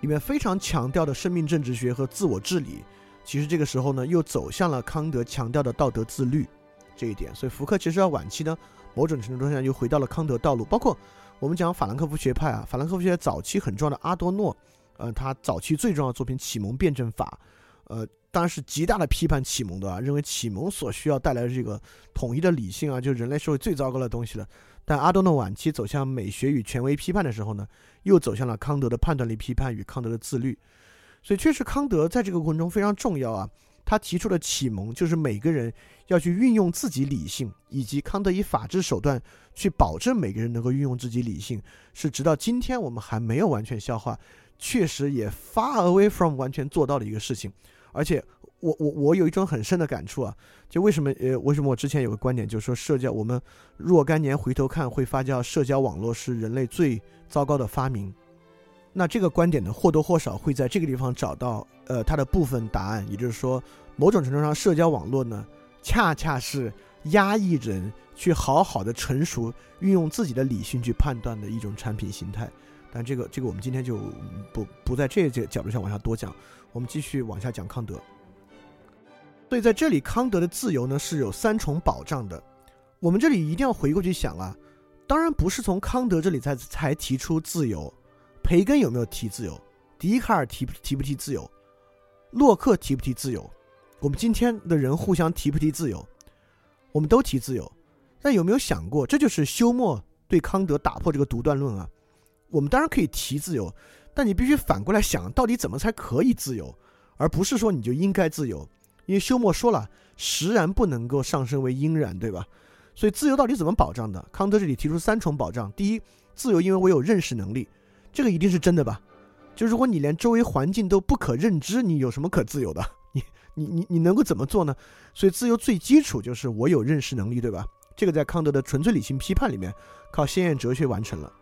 里面非常强调的生命政治学和自我治理，其实这个时候呢，又走向了康德强调的道德自律这一点。所以福柯其实到晚期呢，某种程度上又回到了康德道路，包括。我们讲法兰克福学派啊，法兰克福学早期很重要的阿多诺，呃，他早期最重要的作品《启蒙辩证法》，呃，当然是极大的批判启蒙的啊，认为启蒙所需要带来的这个统一的理性啊，就是人类社会最糟糕的东西了。但阿多诺晚期走向美学与权威批判的时候呢，又走向了康德的判断力批判与康德的自律，所以确实康德在这个过程中非常重要啊。他提出的启蒙就是每个人要去运用自己理性，以及康德以法治手段去保证每个人能够运用自己理性，是直到今天我们还没有完全消化，确实也 far away from 完全做到的一个事情。而且我我我有一种很深的感触啊，就为什么呃为什么我之前有个观点就是说社交我们若干年回头看会发觉社交网络是人类最糟糕的发明。那这个观点呢，或多或少会在这个地方找到，呃，它的部分答案。也就是说，某种程度上，社交网络呢，恰恰是压抑人去好好的成熟、运用自己的理性去判断的一种产品形态。但这个，这个我们今天就不不在这个角度上往下多讲。我们继续往下讲康德。所以在这里，康德的自由呢是有三重保障的。我们这里一定要回过去想啊，当然不是从康德这里才才提出自由。培根有没有提自由？笛卡尔提提不提自由？洛克提不提自由？我们今天的人互相提不提自由？我们都提自由，但有没有想过，这就是休谟对康德打破这个独断论啊？我们当然可以提自由，但你必须反过来想，到底怎么才可以自由，而不是说你就应该自由。因为休谟说了，实然不能够上升为应然，对吧？所以自由到底怎么保障的？康德这里提出三重保障：第一，自由因为我有认识能力。这个一定是真的吧？就如果你连周围环境都不可认知，你有什么可自由的？你你你你能够怎么做呢？所以自由最基础就是我有认识能力，对吧？这个在康德的纯粹理性批判里面，靠先验哲学完成了。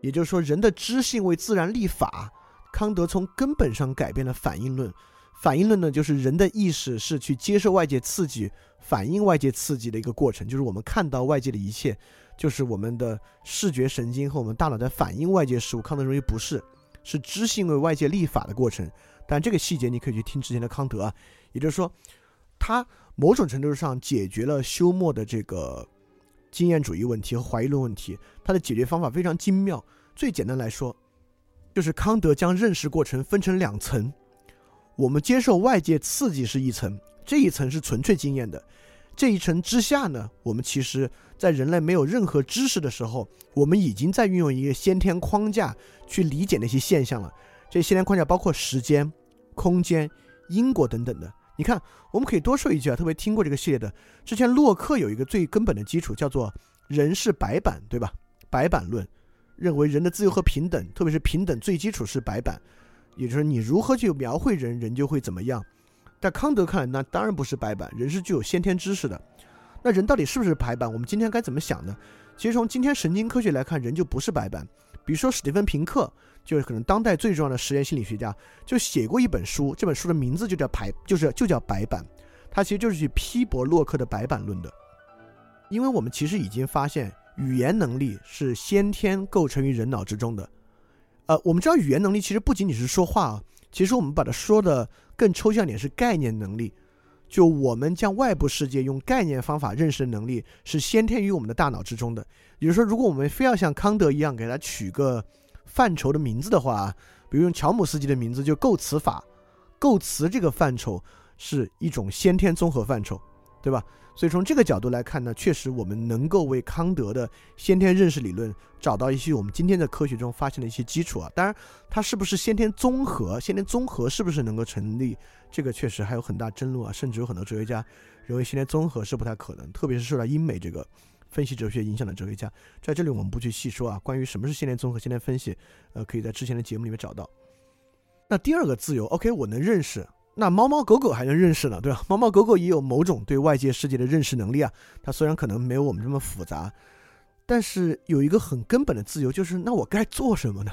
也就是说，人的知性为自然立法。康德从根本上改变了反应论。反应论呢，就是人的意识是去接受外界刺激、反应外界刺激的一个过程，就是我们看到外界的一切。就是我们的视觉神经和我们大脑在反映外界事物。康德认为不是，是知性为外界立法的过程。但这个细节你可以去听之前的康德啊，也就是说，他某种程度上解决了休谟的这个经验主义问题和怀疑论问题。他的解决方法非常精妙。最简单来说，就是康德将认识过程分成两层。我们接受外界刺激是一层，这一层是纯粹经验的，这一层之下呢，我们其实在人类没有任何知识的时候，我们已经在运用一个先天框架去理解那些现象了。这先天框架包括时间、空间、因果等等的。你看，我们可以多说一句啊，特别听过这个系列的，之前洛克有一个最根本的基础叫做“人是白板”，对吧？白板论，认为人的自由和平等，特别是平等最基础是白板。也就是你如何去描绘人，人就会怎么样。在康德看来，那当然不是白板，人是具有先天知识的。那人到底是不是白板？我们今天该怎么想呢？其实从今天神经科学来看，人就不是白板。比如说史蒂芬平克，就是可能当代最重要的实验心理学家，就写过一本书，这本书的名字就叫白，就是就叫白板。他其实就是去批驳洛克的白板论的。因为我们其实已经发现，语言能力是先天构成于人脑之中的。呃，我们知道语言能力其实不仅仅是说话啊，其实我们把它说的更抽象点是概念能力，就我们将外部世界用概念方法认识的能力是先天于我们的大脑之中的。也就是说，如果我们非要像康德一样给它取个范畴的名字的话，比如用乔姆斯基的名字就构词法，构词这个范畴是一种先天综合范畴，对吧？所以从这个角度来看呢，确实我们能够为康德的先天认识理论找到一些我们今天在科学中发现的一些基础啊。当然，它是不是先天综合，先天综合是不是能够成立，这个确实还有很大争论啊。甚至有很多哲学家认为先天综合是不太可能，特别是受到英美这个分析哲学影响的哲学家。在这里我们不去细说啊。关于什么是先天综合、先天分析，呃，可以在之前的节目里面找到。那第二个自由，OK，我能认识。那猫猫狗狗还能认识呢，对吧？猫猫狗狗也有某种对外界世界的认识能力啊。它虽然可能没有我们这么复杂，但是有一个很根本的自由，就是那我该做什么呢？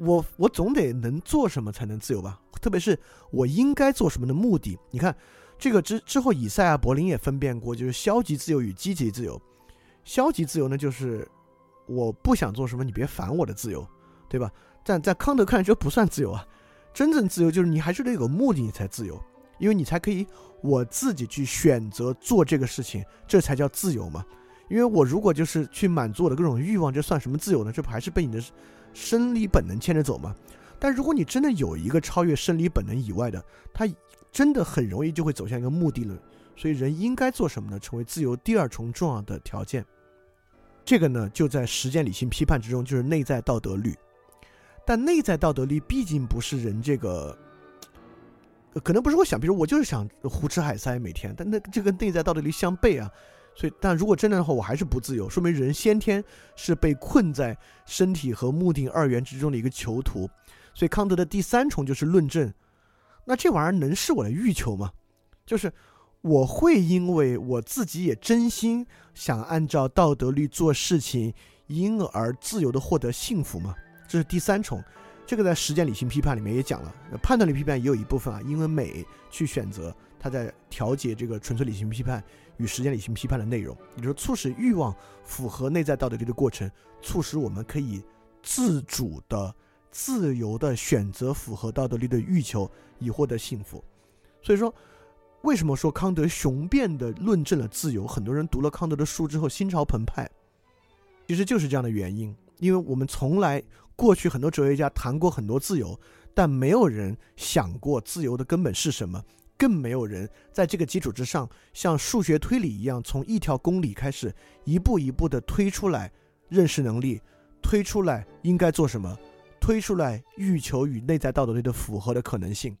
我我总得能做什么才能自由吧？特别是我应该做什么的目的？你看，这个之之后，以赛亚·柏林也分辨过，就是消极自由与积极自由。消极自由呢，就是我不想做什么，你别烦我的自由，对吧？但在康德看来，这不算自由啊。真正自由就是你还是得有个目的，你才自由，因为你才可以我自己去选择做这个事情，这才叫自由嘛。因为我如果就是去满足我的各种欲望，这算什么自由呢？这不还是被你的生理本能牵着走吗？但如果你真的有一个超越生理本能以外的，它真的很容易就会走向一个目的论。所以人应该做什么呢？成为自由第二重重要的条件，这个呢就在实践理性批判之中，就是内在道德律。但内在道德力毕竟不是人这个，可能不是我想，比如我就是想胡吃海塞每天，但那这跟内在道德力相悖啊，所以但如果真的的话，我还是不自由，说明人先天是被困在身体和目的二元之中的一个囚徒。所以康德的第三重就是论证，那这玩意儿能是我的欲求吗？就是我会因为我自己也真心想按照道德律做事情，因而自由的获得幸福吗？这是第三重，这个在实践理性批判里面也讲了，判断力批判也有一部分啊，因为美去选择，它在调节这个纯粹理性批判与实践理性批判的内容，也就是促使欲望符合内在道德力的过程，促使我们可以自主的、自由的选择符合道德力的欲求，以获得幸福。所以说，为什么说康德雄辩的论证了自由？很多人读了康德的书之后心潮澎湃，其实就是这样的原因，因为我们从来。过去很多哲学家谈过很多自由，但没有人想过自由的根本是什么，更没有人在这个基础之上，像数学推理一样，从一条公理开始，一步一步的推出来认识能力，推出来应该做什么，推出来欲求与内在道德力的符合的可能性。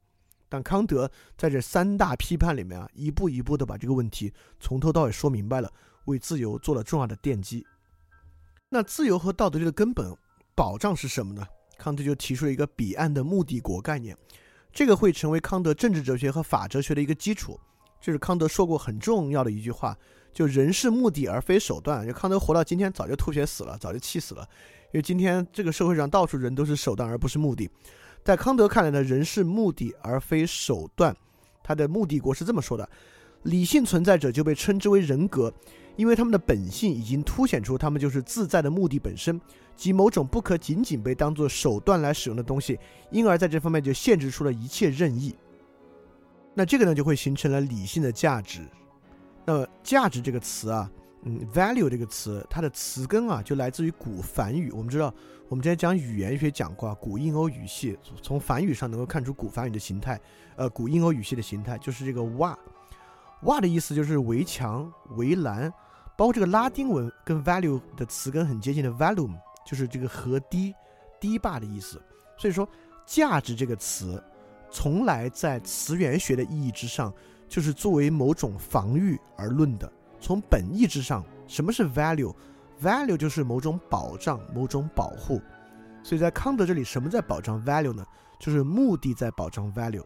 但康德在这三大批判里面啊，一步一步的把这个问题从头到尾说明白了，为自由做了重要的奠基。那自由和道德律的根本。保障是什么呢？康德就提出了一个彼岸的目的国概念，这个会成为康德政治哲学和法哲学的一个基础。这是康德说过很重要的一句话，就人是目的而非手段。就康德活到今天早就吐血死了，早就气死了，因为今天这个社会上到处人都是手段而不是目的。在康德看来呢，人是目的而非手段。他的目的国是这么说的：理性存在者就被称之为人格。因为他们的本性已经凸显出，他们就是自在的目的本身，即某种不可仅仅被当作手段来使用的东西，因而在这方面就限制出了一切任意。那这个呢，就会形成了理性的价值。那么价值这个词啊，嗯，value 这个词，它的词根啊，就来自于古梵语。我们知道，我们之前讲语言学讲过啊，古印欧语系从梵语上能够看出古梵语的形态，呃，古印欧语系的形态就是这个瓦，瓦的意思就是围墙、围栏，包括这个拉丁文跟 value 的词根很接近的 volume，就是这个河堤、堤坝的意思。所以说，价值这个词，从来在词源学的意义之上，就是作为某种防御而论的。从本意之上，什么是 value？value 就是某种保障、某种保护，所以在康德这里，什么在保障 value 呢？就是目的在保障 value。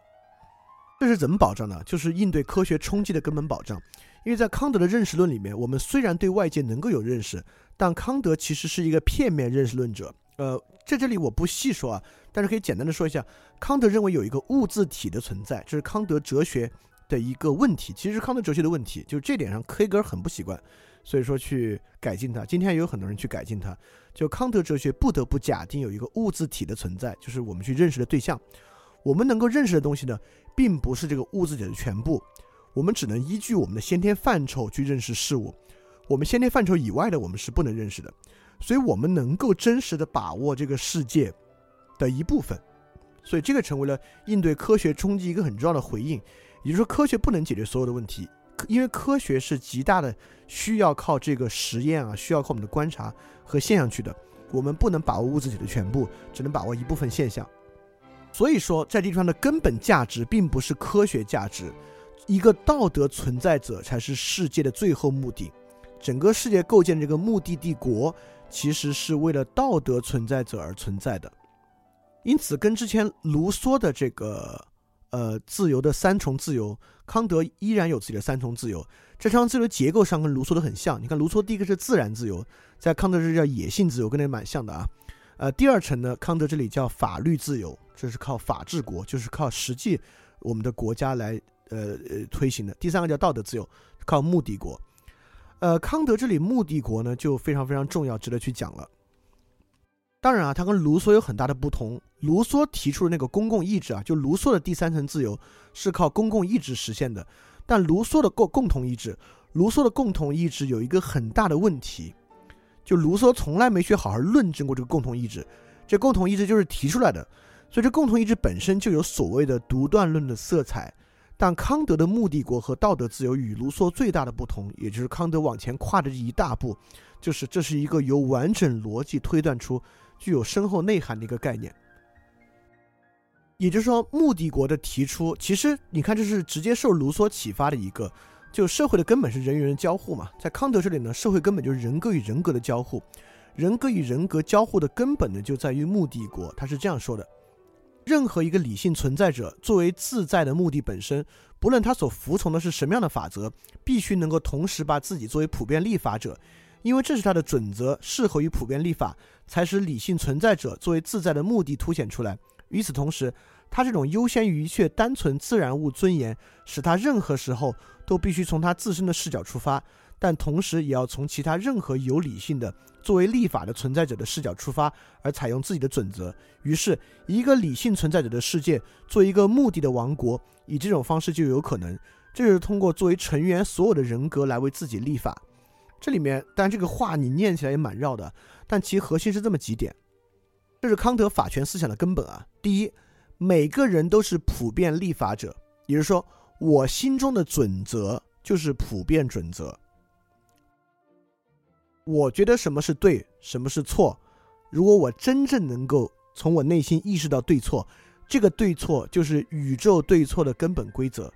这是怎么保障呢？就是应对科学冲击的根本保障。因为在康德的认识论里面，我们虽然对外界能够有认识，但康德其实是一个片面认识论者。呃，在这里我不细说啊，但是可以简单的说一下，康德认为有一个物自体的存在，这是康德哲学的一个问题，其实康德哲学的问题，就是这点上黑格尔很不习惯。所以说去改进它，今天也有很多人去改进它。就康德哲学不得不假定有一个物自体的存在，就是我们去认识的对象。我们能够认识的东西呢，并不是这个物自体的全部。我们只能依据我们的先天范畴去认识事物。我们先天范畴以外的，我们是不能认识的。所以，我们能够真实的把握这个世界的一部分。所以，这个成为了应对科学冲击一个很重要的回应。也就是说，科学不能解决所有的问题。因为科学是极大的需要靠这个实验啊，需要靠我们的观察和现象去的。我们不能把握物质体的全部，只能把握一部分现象。所以说，在地方的根本价值并不是科学价值，一个道德存在者才是世界的最后目的。整个世界构建这个目的帝国，其实是为了道德存在者而存在的。因此，跟之前卢梭的这个。呃，自由的三重自由，康德依然有自己的三重自由。这三重自由结构上跟卢梭的很像。你看，卢梭第一个是自然自由，在康德这叫野性自由，跟那蛮像的啊。呃，第二层呢，康德这里叫法律自由，这是靠法治国，就是靠实际我们的国家来呃呃推行的。第三个叫道德自由，靠目的国。呃，康德这里目的国呢，就非常非常重要，值得去讲了。当然啊，它跟卢梭有很大的不同。卢梭提出的那个公共意志啊，就卢梭的第三层自由是靠公共意志实现的。但卢梭的共共同意志，卢梭的共同意志有一个很大的问题，就卢梭从来没去好好论证过这个共同意志。这共同意志就是提出来的，所以这共同意志本身就有所谓的独断论的色彩。但康德的目的国和道德自由与卢梭最大的不同，也就是康德往前跨的这一大步，就是这是一个由完整逻辑推断出。具有深厚内涵的一个概念，也就是说，目的国的提出，其实你看，这是直接受卢梭启发的一个，就社会的根本是人与人交互嘛。在康德这里呢，社会根本就是人格与人格的交互，人格与人格交互的根本呢，就在于目的国。他是这样说的：任何一个理性存在者，作为自在的目的本身，不论他所服从的是什么样的法则，必须能够同时把自己作为普遍立法者。因为这是他的准则，适合于普遍立法，才使理性存在者作为自在的目的凸显出来。与此同时，他这种优先于一切单纯自然物尊严，使他任何时候都必须从他自身的视角出发，但同时也要从其他任何有理性的作为立法的存在者的视角出发，而采用自己的准则。于是，一个理性存在者的世界，做一个目的的王国，以这种方式就有可能。这就是通过作为成员所有的人格来为自己立法。这里面，但这个话你念起来也蛮绕的，但其核心是这么几点，这是康德法权思想的根本啊。第一，每个人都是普遍立法者，也就是说，我心中的准则就是普遍准则。我觉得什么是对，什么是错，如果我真正能够从我内心意识到对错，这个对错就是宇宙对错的根本规则。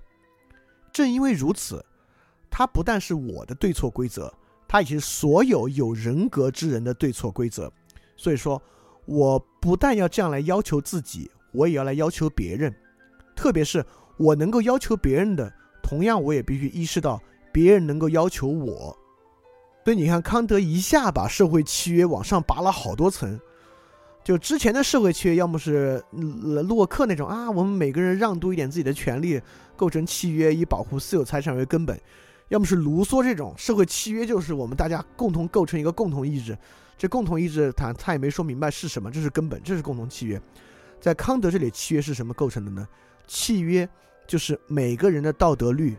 正因为如此，它不但是我的对错规则。它也是所有有人格之人的对错规则，所以说，我不但要这样来要求自己，我也要来要求别人。特别是我能够要求别人的，同样我也必须意识到别人能够要求我。所以你看，康德一下把社会契约往上拔了好多层。就之前的社会契约，要么是洛克那种啊，我们每个人让渡一点自己的权利，构成契约，以保护私有财产为根本。要么是卢梭这种社会契约，就是我们大家共同构成一个共同意志，这共同意志他他也没说明白是什么，这是根本，这是共同契约。在康德这里，契约是什么构成的呢？契约就是每个人的道德律。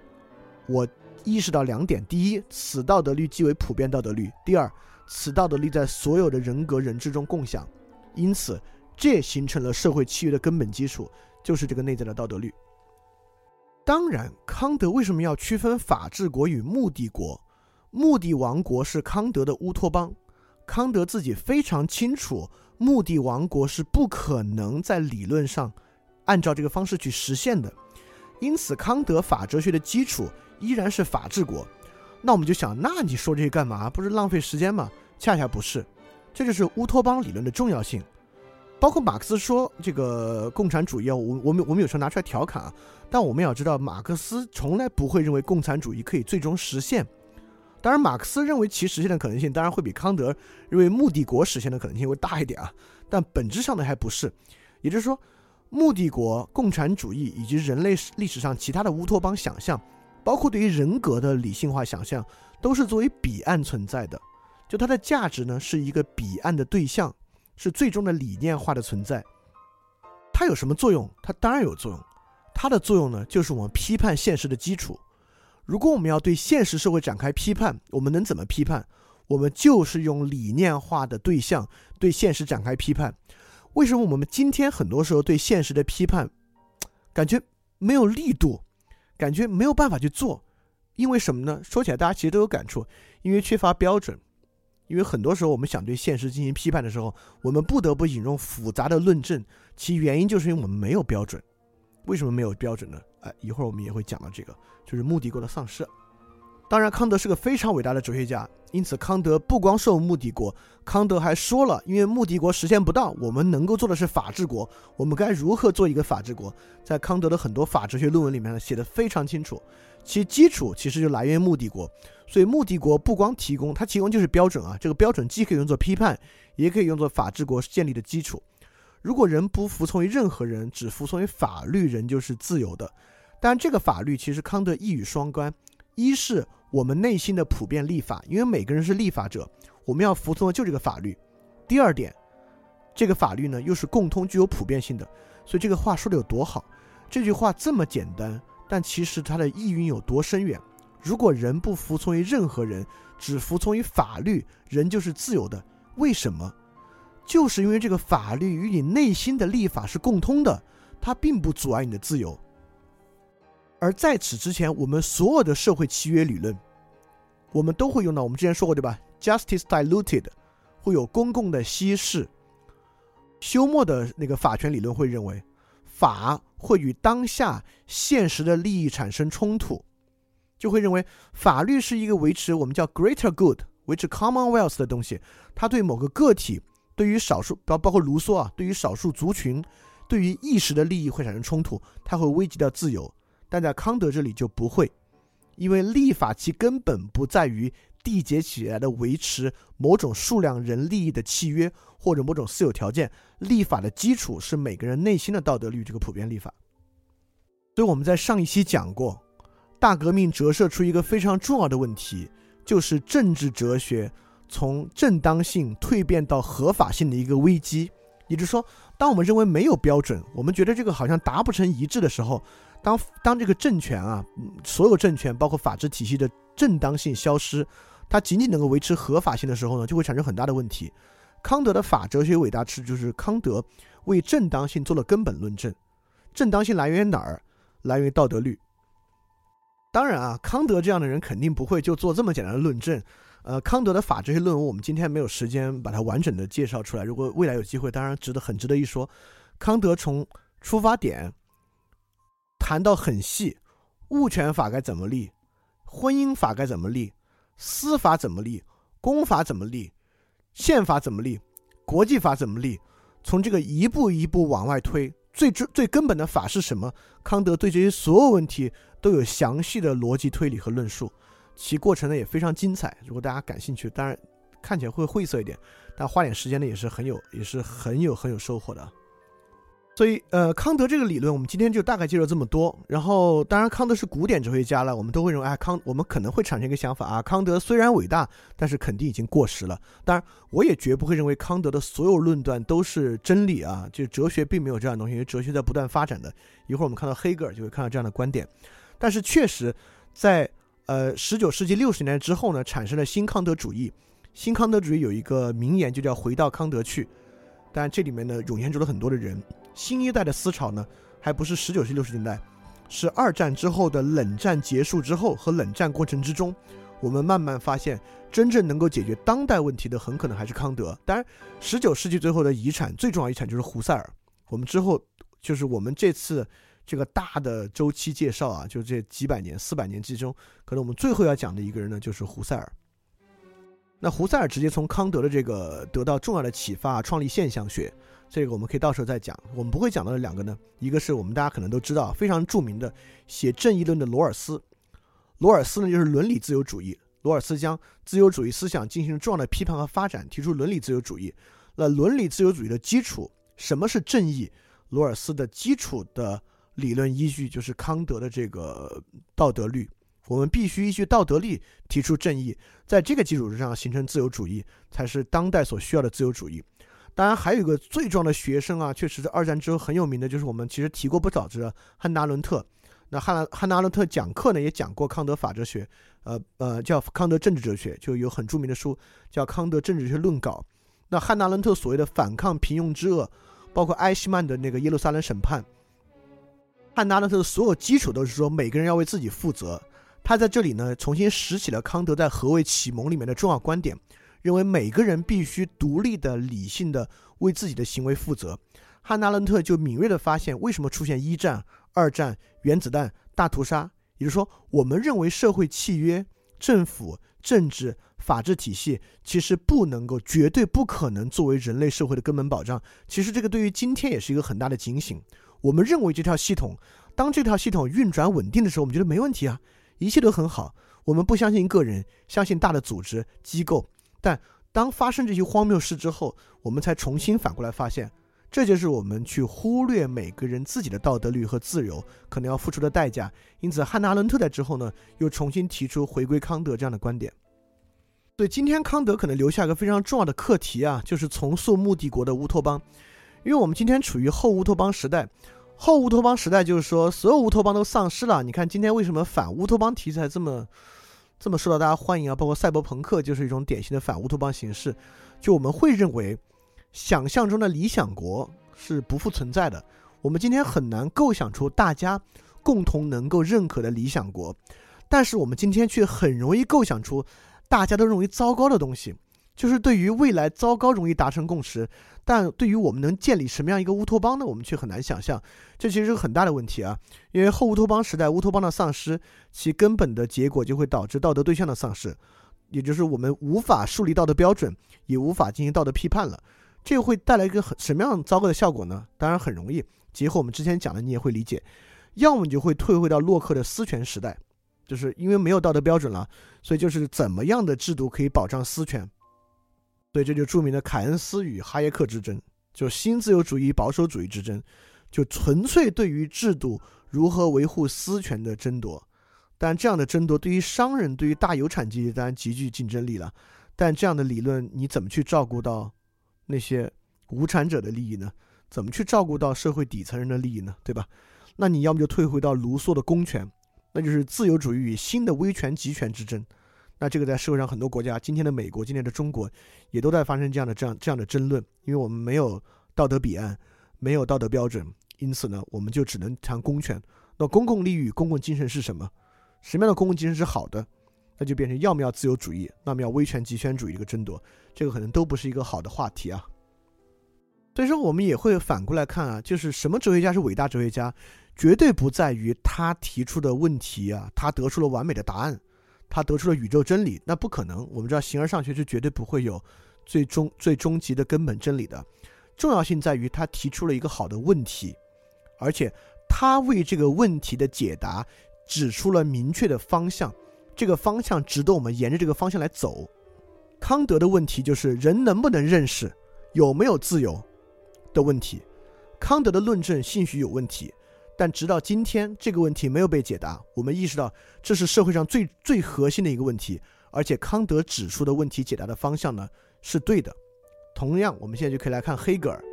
我意识到两点：第一，此道德律即为普遍道德律；第二，此道德律在所有的人格人之中共享。因此，这也形成了社会契约的根本基础，就是这个内在的道德律。当然，康德为什么要区分法治国与目的国？目的王国是康德的乌托邦，康德自己非常清楚，目的王国是不可能在理论上按照这个方式去实现的。因此，康德法哲学的基础依然是法治国。那我们就想，那你说这些干嘛？不是浪费时间吗？恰恰不是，这就是乌托邦理论的重要性。包括马克思说这个共产主义啊，我我们我们有时候拿出来调侃啊，但我们要知道，马克思从来不会认为共产主义可以最终实现。当然，马克思认为其实现的可能性，当然会比康德认为目的国实现的可能性会大一点啊。但本质上的还不是，也就是说，目的国、共产主义以及人类历史上其他的乌托邦想象。包括对于人格的理性化想象，都是作为彼岸存在的。就它的价值呢，是一个彼岸的对象，是最终的理念化的存在。它有什么作用？它当然有作用。它的作用呢，就是我们批判现实的基础。如果我们要对现实社会展开批判，我们能怎么批判？我们就是用理念化的对象对现实展开批判。为什么我们今天很多时候对现实的批判，感觉没有力度？感觉没有办法去做，因为什么呢？说起来，大家其实都有感触，因为缺乏标准。因为很多时候，我们想对现实进行批判的时候，我们不得不引用复杂的论证，其原因就是因为我们没有标准。为什么没有标准呢？哎，一会儿我们也会讲到这个，就是目的国的丧失。当然，康德是个非常伟大的哲学家。因此，康德不光受目的国，康德还说了，因为目的国实现不到，我们能够做的是法治国。我们该如何做一个法治国？在康德的很多法哲学论文里面呢，写的非常清楚。其基础其实就来源于目的国，所以目的国不光提供，它提供就是标准啊。这个标准既可以用作批判，也可以用作法治国建立的基础。如果人不服从于任何人，只服从于法律，人就是自由的。但这个法律其实康德一语双关，一是。我们内心的普遍立法，因为每个人是立法者，我们要服从的就这个法律。第二点，这个法律呢又是共通、具有普遍性的，所以这个话说的有多好？这句话这么简单，但其实它的意蕴有多深远？如果人不服从于任何人，只服从于法律，人就是自由的。为什么？就是因为这个法律与你内心的立法是共通的，它并不阻碍你的自由。而在此之前，我们所有的社会契约理论，我们都会用到。我们之前说过，对吧？Justice diluted，会有公共的稀释。休谟的那个法权理论会认为，法会与当下现实的利益产生冲突，就会认为法律是一个维持我们叫 greater good，维持 commonwealth 的东西。它对某个个体，对于少数，包包括卢梭啊，对于少数族群，对于意识的利益会产生冲突，它会危及到自由。但在康德这里就不会，因为立法其根本不在于缔结起来的维持某种数量人利益的契约或者某种私有条件，立法的基础是每个人内心的道德律，这个普遍立法。所以我们在上一期讲过，大革命折射出一个非常重要的问题，就是政治哲学从正当性蜕变到合法性的一个危机。也就是说，当我们认为没有标准，我们觉得这个好像达不成一致的时候。当当这个政权啊，所有政权包括法治体系的正当性消失，它仅仅能够维持合法性的时候呢，就会产生很大的问题。康德的法哲学伟大之处就是康德为正当性做了根本论证。正当性来源于哪儿？来源于道德律。当然啊，康德这样的人肯定不会就做这么简单的论证。呃，康德的法这些论文我们今天没有时间把它完整的介绍出来。如果未来有机会，当然值得很值得一说。康德从出发点。谈到很细，物权法该怎么立，婚姻法该怎么立，司法怎么立，公法怎么立，宪法怎么立，国际法怎么立，从这个一步一步往外推，最最最根本的法是什么？康德对这些所有问题都有详细的逻辑推理和论述，其过程呢也非常精彩。如果大家感兴趣，当然看起来会晦涩一点，但花点时间呢也是很有，也是很有很有收获的。所以，呃，康德这个理论，我们今天就大概介绍这么多。然后，当然，康德是古典哲学家了，我们都会认为，哎，康，我们可能会产生一个想法啊，康德虽然伟大，但是肯定已经过时了。当然，我也绝不会认为康德的所有论断都是真理啊，就哲学并没有这样的东西，因为哲学在不断发展的。一会儿我们看到黑格尔就会看到这样的观点。但是，确实，在呃十九世纪六十年代之后呢，产生了新康德主义。新康德主义有一个名言，就叫“回到康德去”。但这里面呢，涌现出了很多的人。新一代的思潮呢，还不是十九世纪六十年代，是二战之后的冷战结束之后和冷战过程之中，我们慢慢发现，真正能够解决当代问题的，很可能还是康德。当然，十九世纪最后的遗产，最重要遗产就是胡塞尔。我们之后就是我们这次这个大的周期介绍啊，就这几百年、四百年之中，可能我们最后要讲的一个人呢，就是胡塞尔。那胡塞尔直接从康德的这个得到重要的启发，创立现象学。这个我们可以到时候再讲。我们不会讲到的两个呢，一个是我们大家可能都知道非常著名的写正义论的罗尔斯。罗尔斯呢就是伦理自由主义。罗尔斯将自由主义思想进行重要的批判和发展，提出伦理自由主义。那伦理自由主义的基础，什么是正义？罗尔斯的基础的理论依据就是康德的这个道德律。我们必须依据道德律提出正义，在这个基础之上形成自由主义，才是当代所需要的自由主义。当然，还有一个最重要的学生啊，确实是二战之后很有名的，就是我们其实提过不少的汉娜·阿伦特。那汉汉娜·阿伦特讲课呢，也讲过康德法哲学，呃呃，叫康德政治哲学，就有很著名的书叫《康德政治学论稿》。那汉娜·阿伦特所谓的反抗平庸之恶，包括埃希曼的那个耶路撒冷审判，汉娜·阿伦特的所有基础都是说每个人要为自己负责。他在这里呢，重新拾起了康德在《何为启蒙》里面的重要观点，认为每个人必须独立的、理性的为自己的行为负责。汉娜·伦特就敏锐地发现，为什么出现一战、二战、原子弹、大屠杀？也就是说，我们认为社会契约、政府、政治、法治体系其实不能够、绝对不可能作为人类社会的根本保障。其实这个对于今天也是一个很大的警醒。我们认为这套系统，当这套系统运转稳定的时候，我们觉得没问题啊。一切都很好，我们不相信个人，相信大的组织机构。但当发生这些荒谬事之后，我们才重新反过来发现，这就是我们去忽略每个人自己的道德律和自由可能要付出的代价。因此，汉娜·阿伦特在之后呢，又重新提出回归康德这样的观点。所以，今天康德可能留下一个非常重要的课题啊，就是重塑目的国的乌托邦，因为我们今天处于后乌托邦时代。后乌托邦时代就是说，所有乌托邦都丧失了。你看今天为什么反乌托邦题材这么这么受到大家欢迎啊？包括赛博朋克就是一种典型的反乌托邦形式。就我们会认为，想象中的理想国是不复存在的。我们今天很难构想出大家共同能够认可的理想国，但是我们今天却很容易构想出大家都认为糟糕的东西。就是对于未来糟糕容易达成共识，但对于我们能建立什么样一个乌托邦呢？我们却很难想象。这其实是个很大的问题啊！因为后乌托邦时代乌托邦的丧失，其根本的结果就会导致道德对象的丧失，也就是我们无法树立道德标准，也无法进行道德批判了。这会带来一个很什么样糟糕的效果呢？当然很容易，结合我们之前讲的，你也会理解。要么你就会退回到洛克的私权时代，就是因为没有道德标准了，所以就是怎么样的制度可以保障私权？所以这就著名的凯恩斯与哈耶克之争，就新自由主义保守主义之争，就纯粹对于制度如何维护私权的争夺。但这样的争夺对于商人、对于大有产阶级当然极具竞争力了。但这样的理论，你怎么去照顾到那些无产者的利益呢？怎么去照顾到社会底层人的利益呢？对吧？那你要么就退回到卢梭的公权，那就是自由主义与新的威权集权之争。那这个在社会上很多国家，今天的美国，今天的中国，也都在发生这样的这样这样的争论，因为我们没有道德彼岸，没有道德标准，因此呢，我们就只能谈公权。那公共利益、公共精神是什么？什么样的公共精神是好的？那就变成要么要自由主义，那么要威权集权主义一个争夺，这个可能都不是一个好的话题啊。所以说，我们也会反过来看啊，就是什么哲学家是伟大哲学家，绝对不在于他提出的问题啊，他得出了完美的答案。他得出了宇宙真理，那不可能。我们知道，形而上学是绝对不会有最终最终极的根本真理的。重要性在于他提出了一个好的问题，而且他为这个问题的解答指出了明确的方向。这个方向值得我们沿着这个方向来走。康德的问题就是人能不能认识，有没有自由的问题。康德的论证兴许有问题。但直到今天，这个问题没有被解答。我们意识到，这是社会上最最核心的一个问题，而且康德指出的问题解答的方向呢是对的。同样，我们现在就可以来看黑格尔。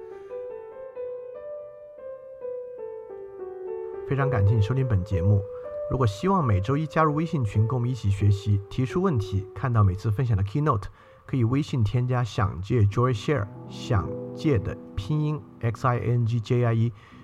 非常感谢你收听本节目。如果希望每周一加入微信群，跟我们一起学习，提出问题，看到每次分享的 keynote。可以微信添加“想借 Joy Share”，想借的拼音 X I N G J I E